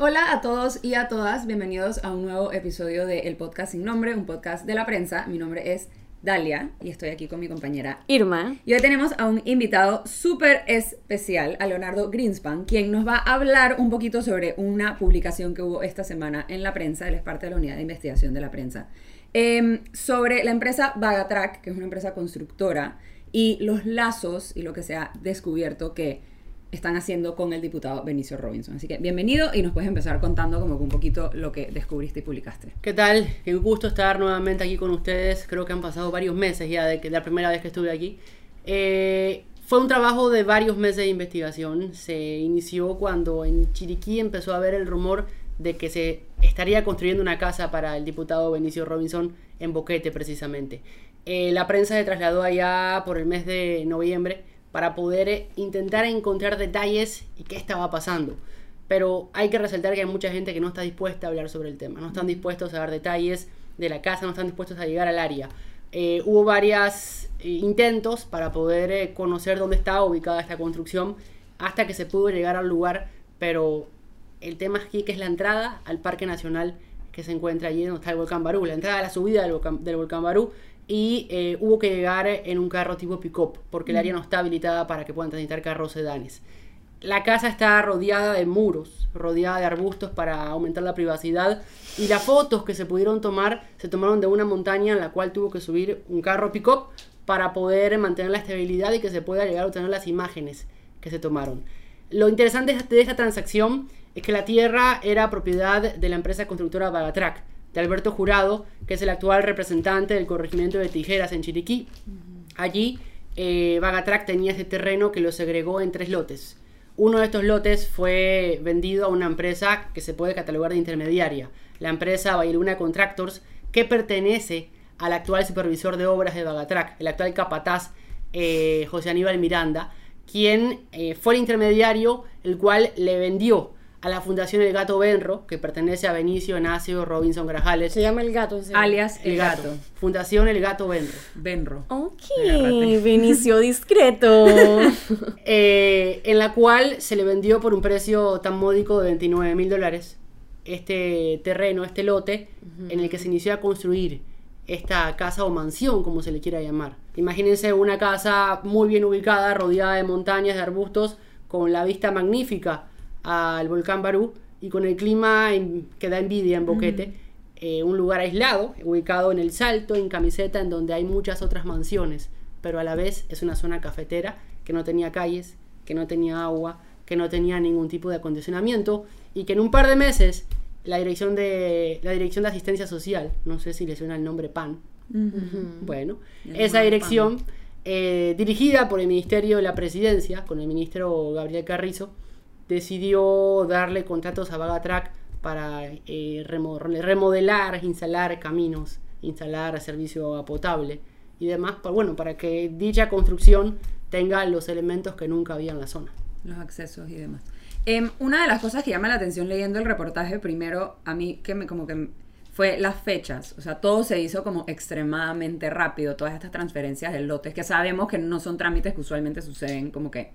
Hola a todos y a todas, bienvenidos a un nuevo episodio de El Podcast Sin Nombre, un podcast de la prensa. Mi nombre es Dalia y estoy aquí con mi compañera Irma. Y hoy tenemos a un invitado súper especial, a Leonardo Greenspan, quien nos va a hablar un poquito sobre una publicación que hubo esta semana en la prensa, él es parte de la unidad de investigación de la prensa, em, sobre la empresa Vagatrack, que es una empresa constructora, y los lazos y lo que se ha descubierto que están haciendo con el diputado Benicio Robinson. Así que bienvenido y nos puedes empezar contando como un poquito lo que descubriste y publicaste. ¿Qué tal? Qué gusto estar nuevamente aquí con ustedes. Creo que han pasado varios meses ya de la primera vez que estuve aquí. Eh, fue un trabajo de varios meses de investigación. Se inició cuando en Chiriquí empezó a haber el rumor de que se estaría construyendo una casa para el diputado Benicio Robinson en Boquete precisamente. Eh, la prensa se trasladó allá por el mes de noviembre para poder eh, intentar encontrar detalles y qué estaba pasando. Pero hay que resaltar que hay mucha gente que no está dispuesta a hablar sobre el tema, no están dispuestos a dar detalles de la casa, no están dispuestos a llegar al área. Eh, hubo varios eh, intentos para poder conocer dónde estaba ubicada esta construcción hasta que se pudo llegar al lugar, pero el tema aquí que es la entrada al Parque Nacional que se encuentra allí donde está el volcán Barú, la entrada a la subida del volcán, del volcán Barú y eh, hubo que llegar en un carro tipo pick-up porque el área no está habilitada para que puedan transitar carros sedanes. La casa está rodeada de muros, rodeada de arbustos para aumentar la privacidad y las fotos que se pudieron tomar se tomaron de una montaña en la cual tuvo que subir un carro pick-up para poder mantener la estabilidad y que se pueda llegar a obtener las imágenes que se tomaron. Lo interesante de esta transacción es que la tierra era propiedad de la empresa constructora Bagatrac, de Alberto Jurado, que es el actual representante del corregimiento de Tijeras en Chiriquí. Allí, eh, Bagatrac tenía ese terreno que lo segregó en tres lotes. Uno de estos lotes fue vendido a una empresa que se puede catalogar de intermediaria, la empresa Bailuna Contractors, que pertenece al actual supervisor de obras de Bagatrac, el actual capataz eh, José Aníbal Miranda, quien eh, fue el intermediario el cual le vendió a la Fundación El Gato Benro, que pertenece a Benicio Nacio Robinson Grajales. Se llama El Gato. Alias El, gato. Fundación El Gato Benro. Benro. Ok, Benicio discreto. Eh, en la cual se le vendió por un precio tan módico de 29 mil dólares este terreno, este lote, en el que se inició a construir esta casa o mansión, como se le quiera llamar. Imagínense una casa muy bien ubicada, rodeada de montañas, de arbustos, con la vista magnífica al volcán Barú y con el clima que da envidia en Boquete, eh, un lugar aislado, ubicado en el Salto, en Camiseta, en donde hay muchas otras mansiones, pero a la vez es una zona cafetera que no tenía calles, que no tenía agua, que no tenía ningún tipo de acondicionamiento y que en un par de meses la dirección de la dirección de asistencia social, no sé si le suena el nombre PAN, bueno, esa dirección eh, dirigida por el Ministerio de la Presidencia, con el ministro Gabriel Carrizo, decidió darle contratos a Vagatrack para eh, remodelar, instalar caminos, instalar servicio potable y demás, para, bueno, para que dicha construcción tenga los elementos que nunca había en la zona. Los accesos y demás. Em, una de las cosas que llama la atención leyendo el reportaje, primero, a mí que me como que fue las fechas. O sea, todo se hizo como extremadamente rápido, todas estas transferencias de lotes, que sabemos que no son trámites que usualmente suceden como que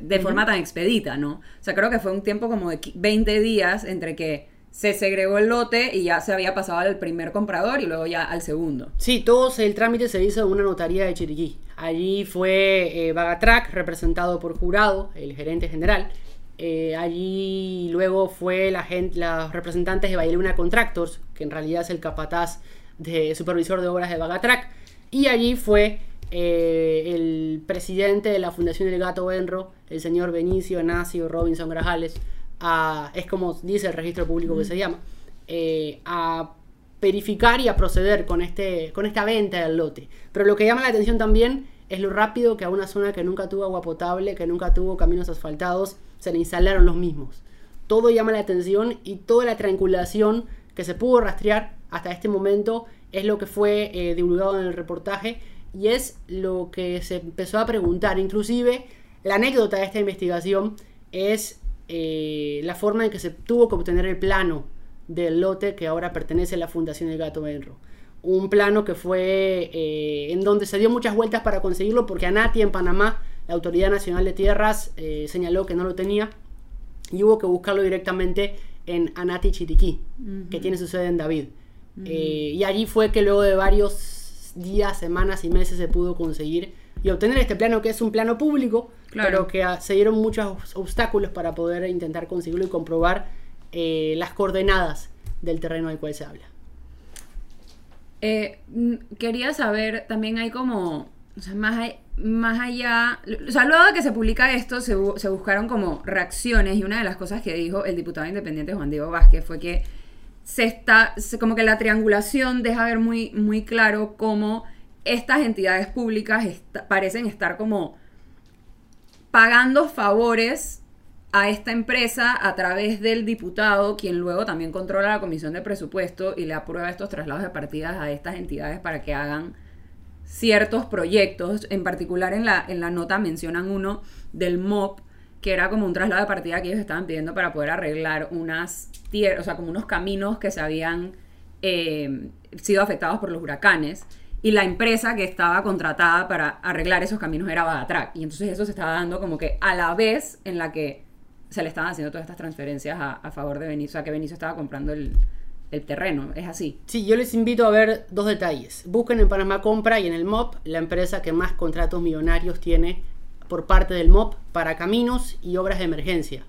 de forma tan expedita, ¿no? O sea, creo que fue un tiempo como de 20 días entre que se segregó el lote y ya se había pasado al primer comprador y luego ya al segundo. Sí, todo el trámite se hizo en una notaría de Chiriquí. Allí fue eh, Bagatrac, representado por jurado, el gerente general. Eh, allí luego fue la gente, los representantes de Bailuna Contractors, que en realidad es el capataz de supervisor de obras de Bagatrac. Y allí fue eh, el presidente de la Fundación El Gato Benro, el señor Benicio Nacio Robinson Grajales, es como dice el registro público que se llama, eh, a verificar y a proceder con, este, con esta venta del lote. Pero lo que llama la atención también es lo rápido que a una zona que nunca tuvo agua potable, que nunca tuvo caminos asfaltados, se le instalaron los mismos. Todo llama la atención y toda la triangulación que se pudo rastrear hasta este momento es lo que fue eh, divulgado en el reportaje y es lo que se empezó a preguntar. Inclusive, la anécdota de esta investigación es eh, la forma en que se tuvo que obtener el plano del lote que ahora pertenece a la Fundación del Gato Benro. Un plano que fue eh, en donde se dio muchas vueltas para conseguirlo porque ANATI en Panamá, la Autoridad Nacional de Tierras, eh, señaló que no lo tenía. y hubo que buscarlo directamente en Anati Chiriquí, que tiene su sede en David. Y allí fue que luego de varios días, semanas y meses se pudo conseguir y obtener este plano que es un plano público, pero que se dieron muchos obstáculos para poder intentar conseguirlo y comprobar eh, las coordenadas del terreno del cual se habla. Eh, quería saber, también hay como, o sea, más, más allá, o sea, luego de que se publica esto, se, se, buscaron como reacciones y una de las cosas que dijo el diputado independiente Juan Diego Vázquez fue que se está, como que la triangulación deja ver muy, muy claro cómo estas entidades públicas parecen estar como pagando favores a esta empresa a través del diputado, quien luego también controla la comisión de presupuesto y le aprueba estos traslados de partidas a estas entidades para que hagan ciertos proyectos. En particular en la, en la nota mencionan uno del MOP, que era como un traslado de partida que ellos estaban pidiendo para poder arreglar unas tierras, o sea, como unos caminos que se habían eh, sido afectados por los huracanes y la empresa que estaba contratada para arreglar esos caminos era Badatrack. Y entonces eso se estaba dando como que a la vez en la que se le estaban haciendo todas estas transferencias a, favor de Benicio, o sea que Benicio estaba comprando el, terreno, es así. Sí, yo les invito a ver dos detalles. Busquen en Panamá Compra y en el MOP, la empresa que más contratos millonarios tiene por parte del MOP para caminos y obras de emergencia.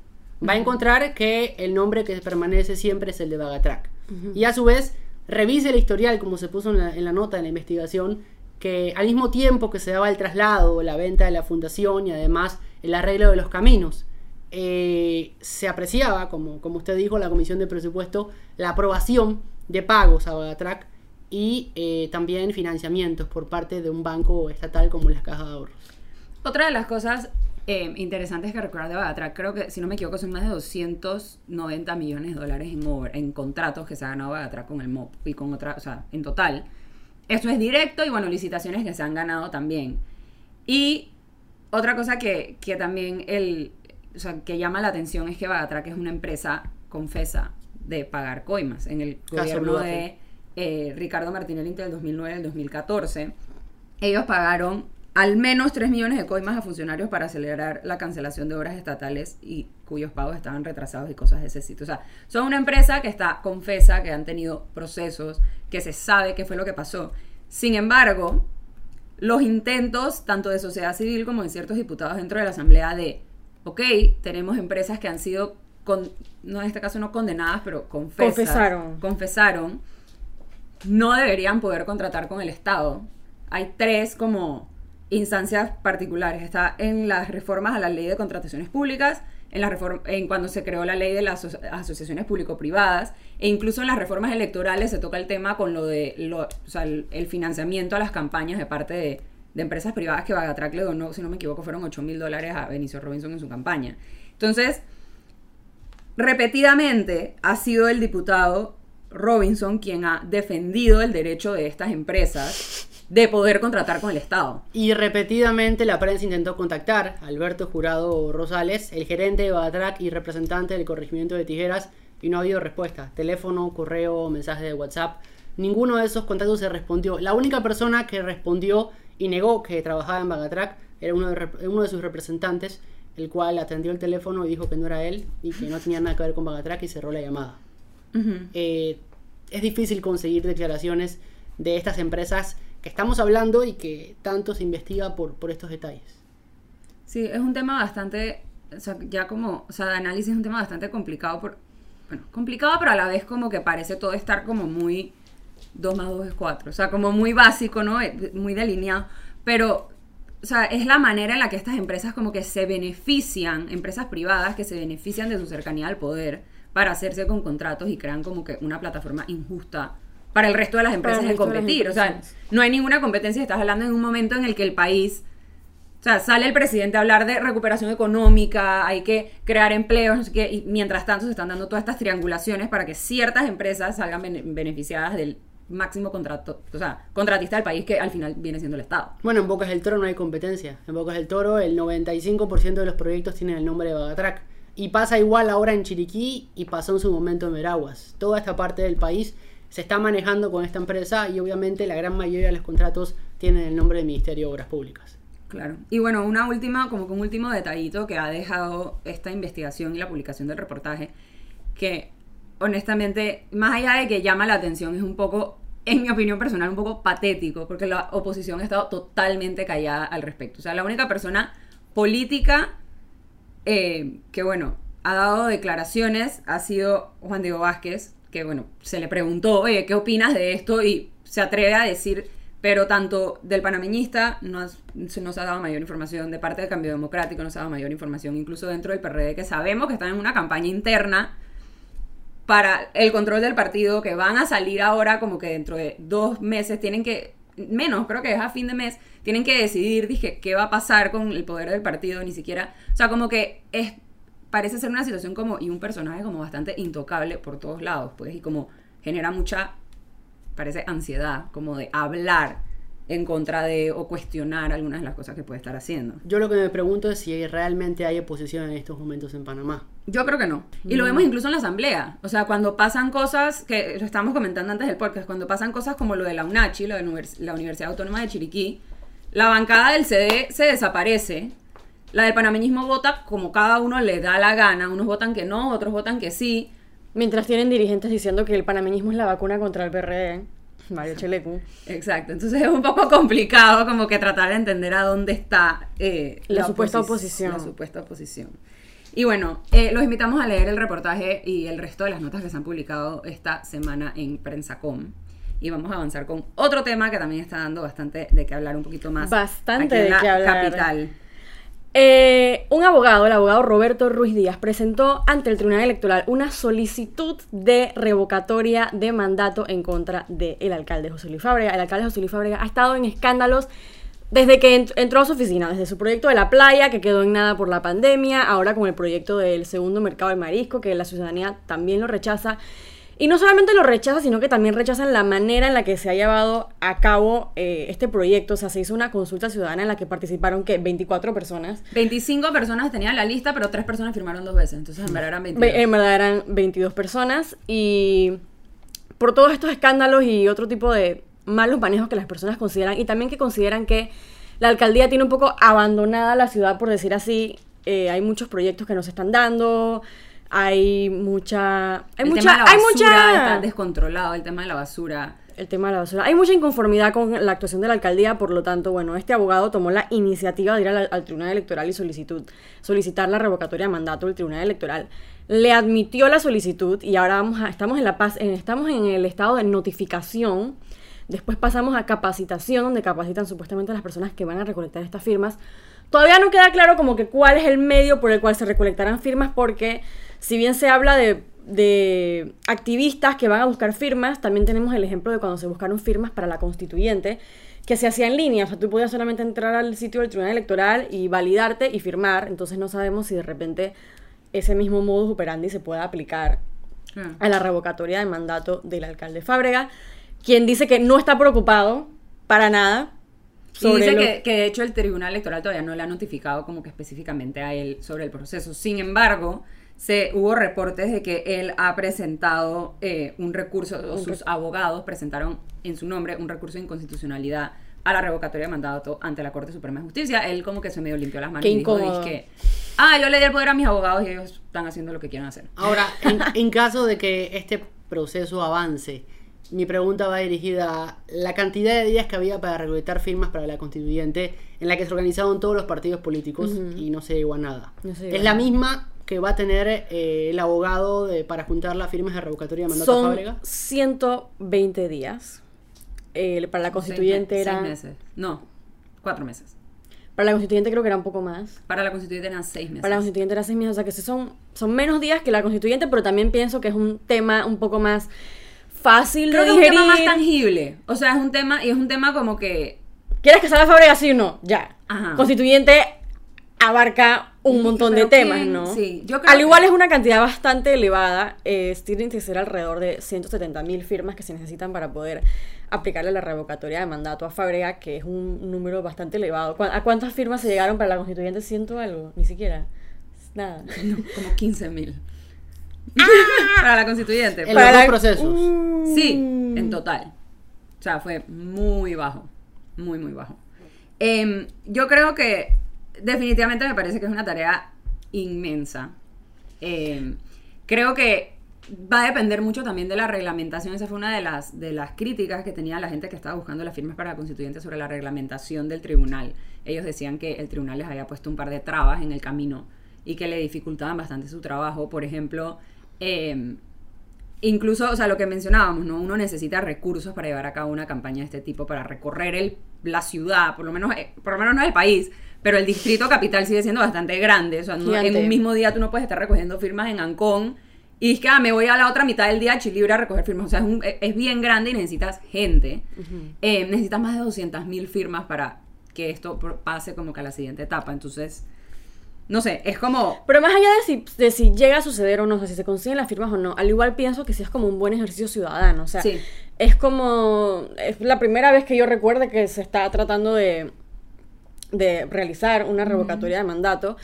Va a encontrar que el nombre que permanece siempre es el de Bagatrack. Y a su vez, revise el historial, como se puso en la, nota, en la investigación, que al mismo tiempo que se daba el traslado, la venta de la fundación y además el arreglo de los caminos, eh, se apreciaba, como, como usted dijo, la Comisión de Presupuesto, la aprobación de pagos a Bagatrac y eh, también financiamientos por parte de un banco estatal como las Cajas de Ahorros. Otra de las cosas eh, interesantes que recordar de Bagatrac, creo que, si no me equivoco, son más de 290 millones de dólares en, en contratos que se ha ganado Bagatrac con el MOP y con otra, o sea, en total. Esto es directo y, bueno, licitaciones que se han ganado también. Y otra cosa que, que también el, o sea, que llama la atención es que Bagatrac es una empresa confesa de pagar coimas. En el gobierno de eh, Ricardo Martinelli entre el 2009 y el 2014, ellos pagaron al menos 3 millones de coimas a funcionarios para acelerar la cancelación de obras estatales y cuyos pagos estaban retrasados y cosas de ese sitio. O sea, son una empresa que está confesa, que han tenido procesos, que se sabe qué fue lo que pasó. Sin embargo, los intentos, tanto de sociedad civil como de ciertos diputados dentro de la Asamblea, de, ok, tenemos empresas que han sido, con, no en este caso no condenadas, pero confesaron. confesaron, no deberían poder contratar con el Estado. Hay tres como instancias particulares. Está en las reformas a la ley de contrataciones públicas, en, la en cuando se creó la ley de las asociaciones público-privadas, e incluso en las reformas electorales se toca el tema con lo de el, financiamiento a las campañas de parte de, de empresas privadas que Bagatrac le donó, si no me equivoco, fueron 8 mil dólares a Benicio Robinson en su campaña. Entonces, repetidamente ha sido el diputado Robinson quien ha defendido el derecho de estas empresas de poder contratar con el Estado. Y repetidamente la prensa intentó contactar a Alberto Jurado Rosales, el gerente de Batrac y representante del corregimiento de tijeras, y no ha habido respuesta. Teléfono, correo, mensaje de WhatsApp. Ninguno de esos contactos se respondió. La única persona que respondió y negó que trabajaba en Bagatrac era uno de, uno de sus representantes, el cual atendió el teléfono y dijo que no era él y que no tenía nada que ver con Bagatrac y cerró la llamada. Eh, es difícil conseguir declaraciones de estas empresas que estamos hablando y que tanto se investiga por, por estos detalles. Sí, es un tema bastante, o sea, ya como, o sea, de análisis es un tema bastante complicado, por, bueno, complicado, pero a la vez como que parece todo estar como muy 2 más 2 es 4, o sea, como muy básico, ¿no? Eh, muy delineado, pero, o sea, es la manera en la que estas empresas como que se benefician, empresas privadas que se benefician de su cercanía al poder para hacerse con contratos y crean como que una plataforma injusta para el resto de las empresas de competir. o sea, no hay ninguna competencia. Estás hablando en un momento en el que el país. O sea, sale el presidente a hablar de recuperación económica, hay que crear empleos, no sé qué, y mientras tanto se están dando todas estas triangulaciones para que ciertas empresas salgan beneficiadas del máximo contrato, o sea, contratista del país que al final viene siendo el Estado. Bueno, en Bocas del Toro no hay competencia. En Bocas del Toro el 95% de los proyectos tienen el nombre de Bagatrac. Y pasa igual ahora en Chiriquí y pasó en su momento en Veraguas. Toda esta parte del país se está manejando con esta empresa y obviamente la gran mayoría de los contratos tienen el nombre del Ministerio de Obras Públicas. Claro. Y bueno, una última, como un último detallito que ha dejado esta investigación y la publicación del reportaje, que honestamente, más allá de que llama la atención, es un poco, en mi opinión personal, un poco patético, porque la oposición ha estado totalmente callada al respecto. O sea, la única persona política eh, que, bueno, ha dado declaraciones ha sido Juan Diego Vázquez, que, bueno, se le preguntó, oye, ¿qué opinas de esto? Y se atreve a decir pero tanto del panameñista no se nos ha dado mayor información, de parte del cambio democrático nos ha dado mayor información, incluso dentro del PRD, que sabemos que están en una campaña interna para el control del partido, que van a salir ahora como que dentro de dos meses tienen que, menos, creo que es a fin de mes, tienen que decidir, dije, qué va a pasar con el poder del partido, ni siquiera, o sea, como que es, parece ser una situación como, y un personaje como bastante intocable por todos lados, pues, y como genera mucha parece ansiedad, como de hablar en contra de o cuestionar algunas de las cosas que puede estar haciendo. Yo lo que me pregunto es si realmente hay oposición en estos momentos en Panamá. Yo creo que no. Y lo vemos incluso en la asamblea. O sea, cuando pasan cosas, que lo estamos comentando antes del podcast, cuando pasan cosas como lo de la UNACHI, lo de la Universidad Autónoma de Chiriquí, la bancada del CD se desaparece. La del panameñismo vota como cada uno le da la gana. Unos votan que no, otros votan que sí. Mientras tienen dirigentes diciendo que el panameñismo es la vacuna contra el PRD. Mario Chelecu. Exacto, entonces es un poco complicado como que tratar de entender a dónde está eh, la, supuesta oposición. La supuesta oposición. Y bueno, eh, los invitamos a leer el reportaje y el resto de las notas que se han publicado esta semana en Prensacom. Y vamos a avanzar con otro tema que también está dando bastante de qué hablar un poquito más. Bastante de qué hablar. Capital. Eh, un abogado, el abogado Roberto Ruiz Díaz, presentó ante el Tribunal Electoral una solicitud de revocatoria de mandato en contra del alcalde José Luis Fábrega. El alcalde José Luis Fábrega ha estado en escándalos desde que entró a su oficina, desde su proyecto de la playa, que quedó en nada por la pandemia, ahora con el proyecto del segundo mercado del marisco, que la ciudadanía también lo rechaza. Y no solamente lo rechaza, sino que también rechazan la manera en la que se ha llevado a cabo eh, este proyecto. O sea, se hizo una consulta ciudadana en la que participaron que 24 personas. 25 personas tenían la lista, pero 3 personas firmaron dos veces. Entonces, en verdad eran 22. En verdad eran 22 personas. Y por todos estos escándalos y otro tipo de malos manejos que las personas consideran, y también que consideran que la alcaldía tiene un poco abandonada la ciudad, por decir así. Eh, hay muchos proyectos que no se están dando hay mucha hay el mucha tema de la hay basura mucha está descontrolado el tema de la basura. El tema de la basura. Hay mucha inconformidad con la actuación de la alcaldía por lo tanto bueno este abogado tomó la iniciativa de ir al, al tribunal electoral y solicitud solicitar la revocatoria de mandato del tribunal electoral. Le admitió la solicitud y ahora vamos a, estamos en la paz en, estamos en el estado de notificación. Después pasamos a capacitación donde capacitan supuestamente a las personas que van a recolectar estas firmas todavía no queda claro como que cuál es el medio por el cual se recolectarán firmas porque si bien se habla de, activistas que van a buscar firmas, también tenemos el ejemplo de cuando se buscaron firmas para la constituyente, que se hacía en línea, o sea, tú podías solamente entrar al sitio del Tribunal Electoral y validarte y firmar, entonces no sabemos si de repente ese mismo modus operandi se pueda aplicar a la revocatoria de mandato del alcalde Fábrega, quien dice que no está preocupado para nada. Y dice que, que de hecho el Tribunal Electoral todavía no le ha notificado como que específicamente a él sobre el proceso. Sin embargo, se hubo reportes de que él ha presentado eh, un recurso, o sus abogados presentaron en su nombre un recurso de inconstitucionalidad a la revocatoria de mandato ante la Corte Suprema de Justicia. Él como que se medio limpió las manos y dijo que, ah, yo le di el poder a mis abogados y ellos están haciendo lo que quieran hacer. Ahora, en, caso de que este proceso avance, mi pregunta va dirigida a la cantidad de días que había para recolectar firmas para la constituyente en la que se organizaron todos los partidos políticos y no se llegó a nada. es la misma que va a tener eh, el abogado de, para juntar las firmas de revocatoria de mandato Son Fábrega? 120 días. para la constituyente era... Seis meses. No, cuatro meses. Para la constituyente creo que era un poco más. Para la constituyente eran seis meses. Para la constituyente eran seis meses, o sea que son, son menos días que la constituyente, pero también pienso que es un tema un poco más fácil creo de que digerir. es un tema más tangible. O sea, es un tema, y es un tema como que... ¿Quieres que salga Fábrega sí o no? Ya. Ajá. Constituyente abarca un montón de temas, ¿no? Sí, yo creo Al igual es una cantidad bastante elevada, eh, tienen que ser alrededor de 170 mil firmas que se necesitan para poder aplicarle la revocatoria de mandato a Fabrega, que es un número bastante elevado. ¿A cuántas firmas se llegaron para la constituyente? ¿Ciento algo? Ni siquiera. Nada. No, como 15 mil. para la constituyente. En Para los dos la- procesos. Sí, en total. O sea, fue muy bajo. Muy, muy bajo. Em, yo creo que definitivamente me parece que es una tarea inmensa. Em, creo que va a depender mucho también de la reglamentación. Esa fue una de las, de las críticas que tenía la gente que estaba buscando las firmas para constituyentes sobre la reglamentación del tribunal. Ellos decían que el tribunal les había puesto un par de trabas en el camino y que le dificultaban bastante su trabajo. Por ejemplo, em, incluso, o sea, lo que mencionábamos, ¿no? Uno necesita recursos para llevar a cabo una campaña de este tipo, para recorrer el, la ciudad, por lo menos, eh, por lo menos no el país, pero el distrito capital sigue siendo bastante grande. O sea, no- en un mismo día tú no puedes estar recogiendo firmas en Ancón y es que ah, me voy a la otra mitad del día a Chilibre a recoger firmas. O sea, es, un- es bien grande y necesitas gente. Eh, necesitas más de 200.000 firmas para que esto pase como que a la siguiente etapa. Entonces, no sé, es como... Pero más allá de si, de si llega a suceder o no, o sea, si se consiguen las firmas o no, al igual pienso que sí es como un buen ejercicio ciudadano. O sea, Sí. es como. Es la primera vez que yo recuerde que se está tratando de, de realizar una revocatoria de mandato.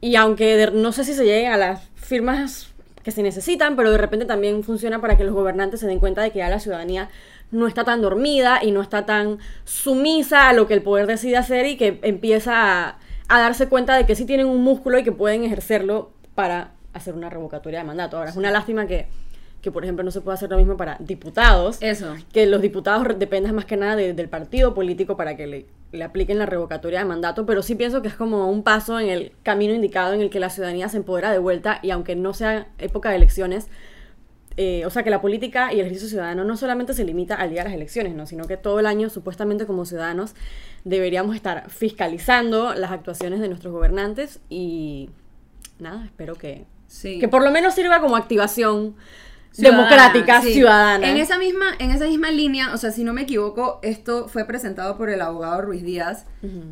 Y aunque de- no sé si se lleguen a las firmas que se necesitan, pero de repente también funciona para que los gobernantes se den cuenta de que ya la ciudadanía no está tan dormida y no está tan sumisa a lo que el poder decide hacer y que empieza a, a darse cuenta de que sí tienen un músculo y que pueden ejercerlo para hacer una revocatoria de mandato. Ahora, es una lástima que, que, por ejemplo, no se pueda hacer lo mismo para diputados Eso. que los diputados dependan más que nada de- del partido político para que le, le apliquen la revocatoria de mandato, pero sí pienso que es como un paso en el camino indicado en el que la ciudadanía se empodera de vuelta y aunque no sea época de elecciones, eh, o sea que la política y el ejercicio ciudadano no solamente se limita al día de las elecciones, ¿no? sino que todo el año supuestamente como ciudadanos deberíamos estar fiscalizando las actuaciones de nuestros gobernantes y nada, espero que, Sí. que por lo menos sirva como activación Ciudadana, democrática, sí. ciudadana. En esa misma, en esa misma línea, o sea, si no me equivoco, esto fue presentado por el abogado Ruiz Díaz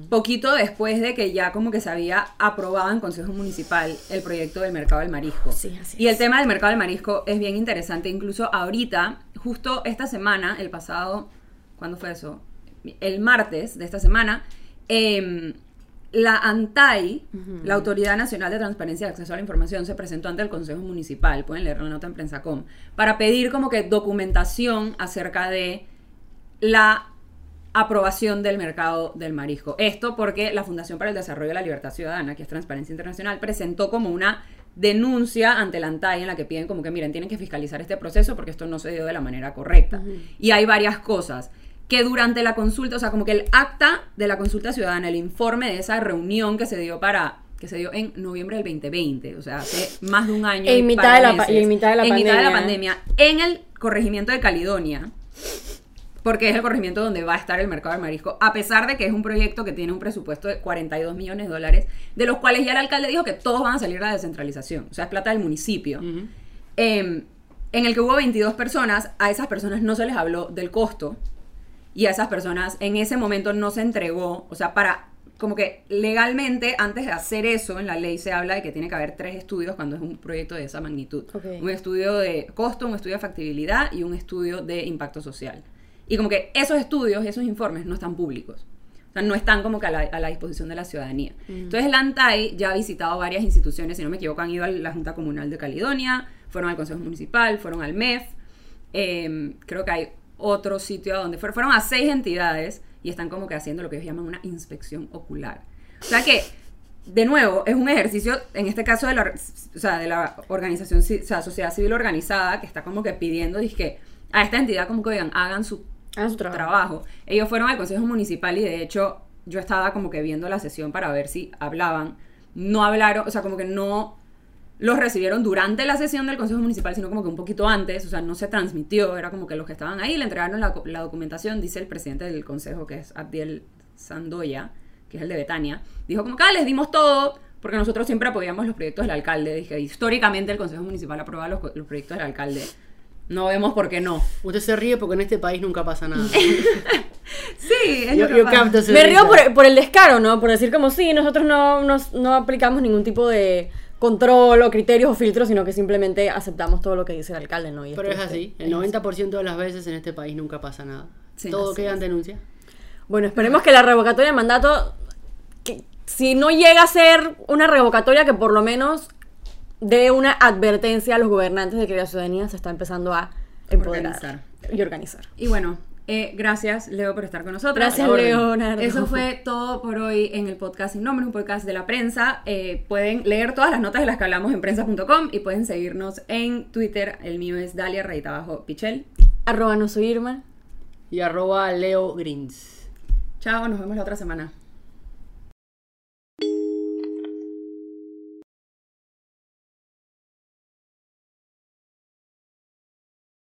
poquito después de que ya como que se había aprobado en Consejo Municipal el proyecto del mercado del marisco. Sí, así y el es. tema del mercado del marisco es bien interesante, incluso ahorita, justo esta semana, el pasado, ¿cuándo fue eso? El martes de esta semana, em, la ANTAI, la Autoridad Nacional de Transparencia y Acceso a la Información, se presentó ante el Consejo Municipal, pueden leer la nota en Prensacom, para pedir como que documentación acerca de la aprobación del mercado del marisco. Esto porque la Fundación para el Desarrollo de la Libertad Ciudadana, que es Transparencia Internacional, presentó como una denuncia ante la ANTAI en la que piden como que miren, tienen que fiscalizar este proceso porque esto no se dio de la manera correcta. Y hay varias cosas que durante la consulta, o sea, como que el acta de la consulta ciudadana, el informe de esa reunión que se dio para que se dio en noviembre del 2020, o sea, hace más de un año. En y mitad de la meses, en mitad de la en mitad de la pandemia. pandemia, en el corregimiento de Caledonia, porque es el corregimiento donde va a estar el mercado del marisco, a pesar de que es un proyecto que tiene un presupuesto de 42 millones de dólares, de los cuales ya el alcalde dijo que todos van a salir de la descentralización, o sea, es plata del municipio. Em, en el que hubo 22 personas, a esas personas no se les habló del costo y a esas personas en ese momento no se entregó, o sea, para como que legalmente antes de hacer eso en la ley se habla de que tiene que haber tres estudios cuando es un proyecto de esa magnitud. Un estudio de costo, un estudio de factibilidad y un estudio de impacto social. Y como que esos estudios, esos informes no están públicos. O sea, no están como que a la, a la disposición de la ciudadanía. Entonces, la ANTAI ya ha visitado varias instituciones, si no me equivoco, han ido a la Junta Comunal de Caledonia, fueron al Consejo Municipal, fueron al MEF, eh, creo que hay otro sitio a donde fueron, fueron a seis entidades y están como que haciendo lo que ellos llaman una inspección ocular. O sea que, de nuevo, es un ejercicio, en este caso de la, o sea, de la organización, ci- o sea, sociedad civil organizada, que está como que pidiendo, que a esta entidad como que oigan, hagan su Hagan su trabajo. trabajo. Ellos fueron al Consejo Municipal y de hecho yo estaba como que viendo la sesión para ver si hablaban. No hablaron, o sea, como que no los recibieron durante la sesión del Consejo Municipal, sino como que un poquito antes, o sea, no se transmitió, era como que los que estaban ahí le entregaron la, la documentación, dice el presidente del Consejo, que es Abdiel Sandoya, que es el de Betania, dijo como que ah, les dimos todo, porque nosotros siempre apoyamos los proyectos del alcalde, dije, históricamente el Consejo Municipal aprueba los, los proyectos del alcalde, no vemos por qué no. Usted se ríe porque en este país nunca pasa nada. Sí, es Yo- capto Me río por, por el descaro, ¿no? Por decir como sí, nosotros no, nos- no aplicamos ningún tipo de control o criterios o filtros, sino que simplemente aceptamos todo lo que dice el alcalde, ¿no? Y Pero es así. El 90% de las veces en este país nunca pasa nada. Sí, Todo queda en denuncia. Bueno, esperemos que la revocatoria de mandato, que si no llega a ser una revocatoria, que por lo menos dé una advertencia a los gobernantes de que la ciudadanía se está empezando a empoderar Organizar. y organizar. Y bueno, Eh, gracias, Leo, por estar con nosotros. Gracias. Leonardo. Eso fue todo por hoy en el podcast Sin Nombre, un podcast de la prensa. Eh, pueden leer todas las notas de las que hablamos en prensa.com y pueden seguirnos en Twitter. El mío es Dalia Rayita Abajo Pichel. Arroba no soy Irma. Y arroba Leo Greens. Chao, nos vemos la otra semana.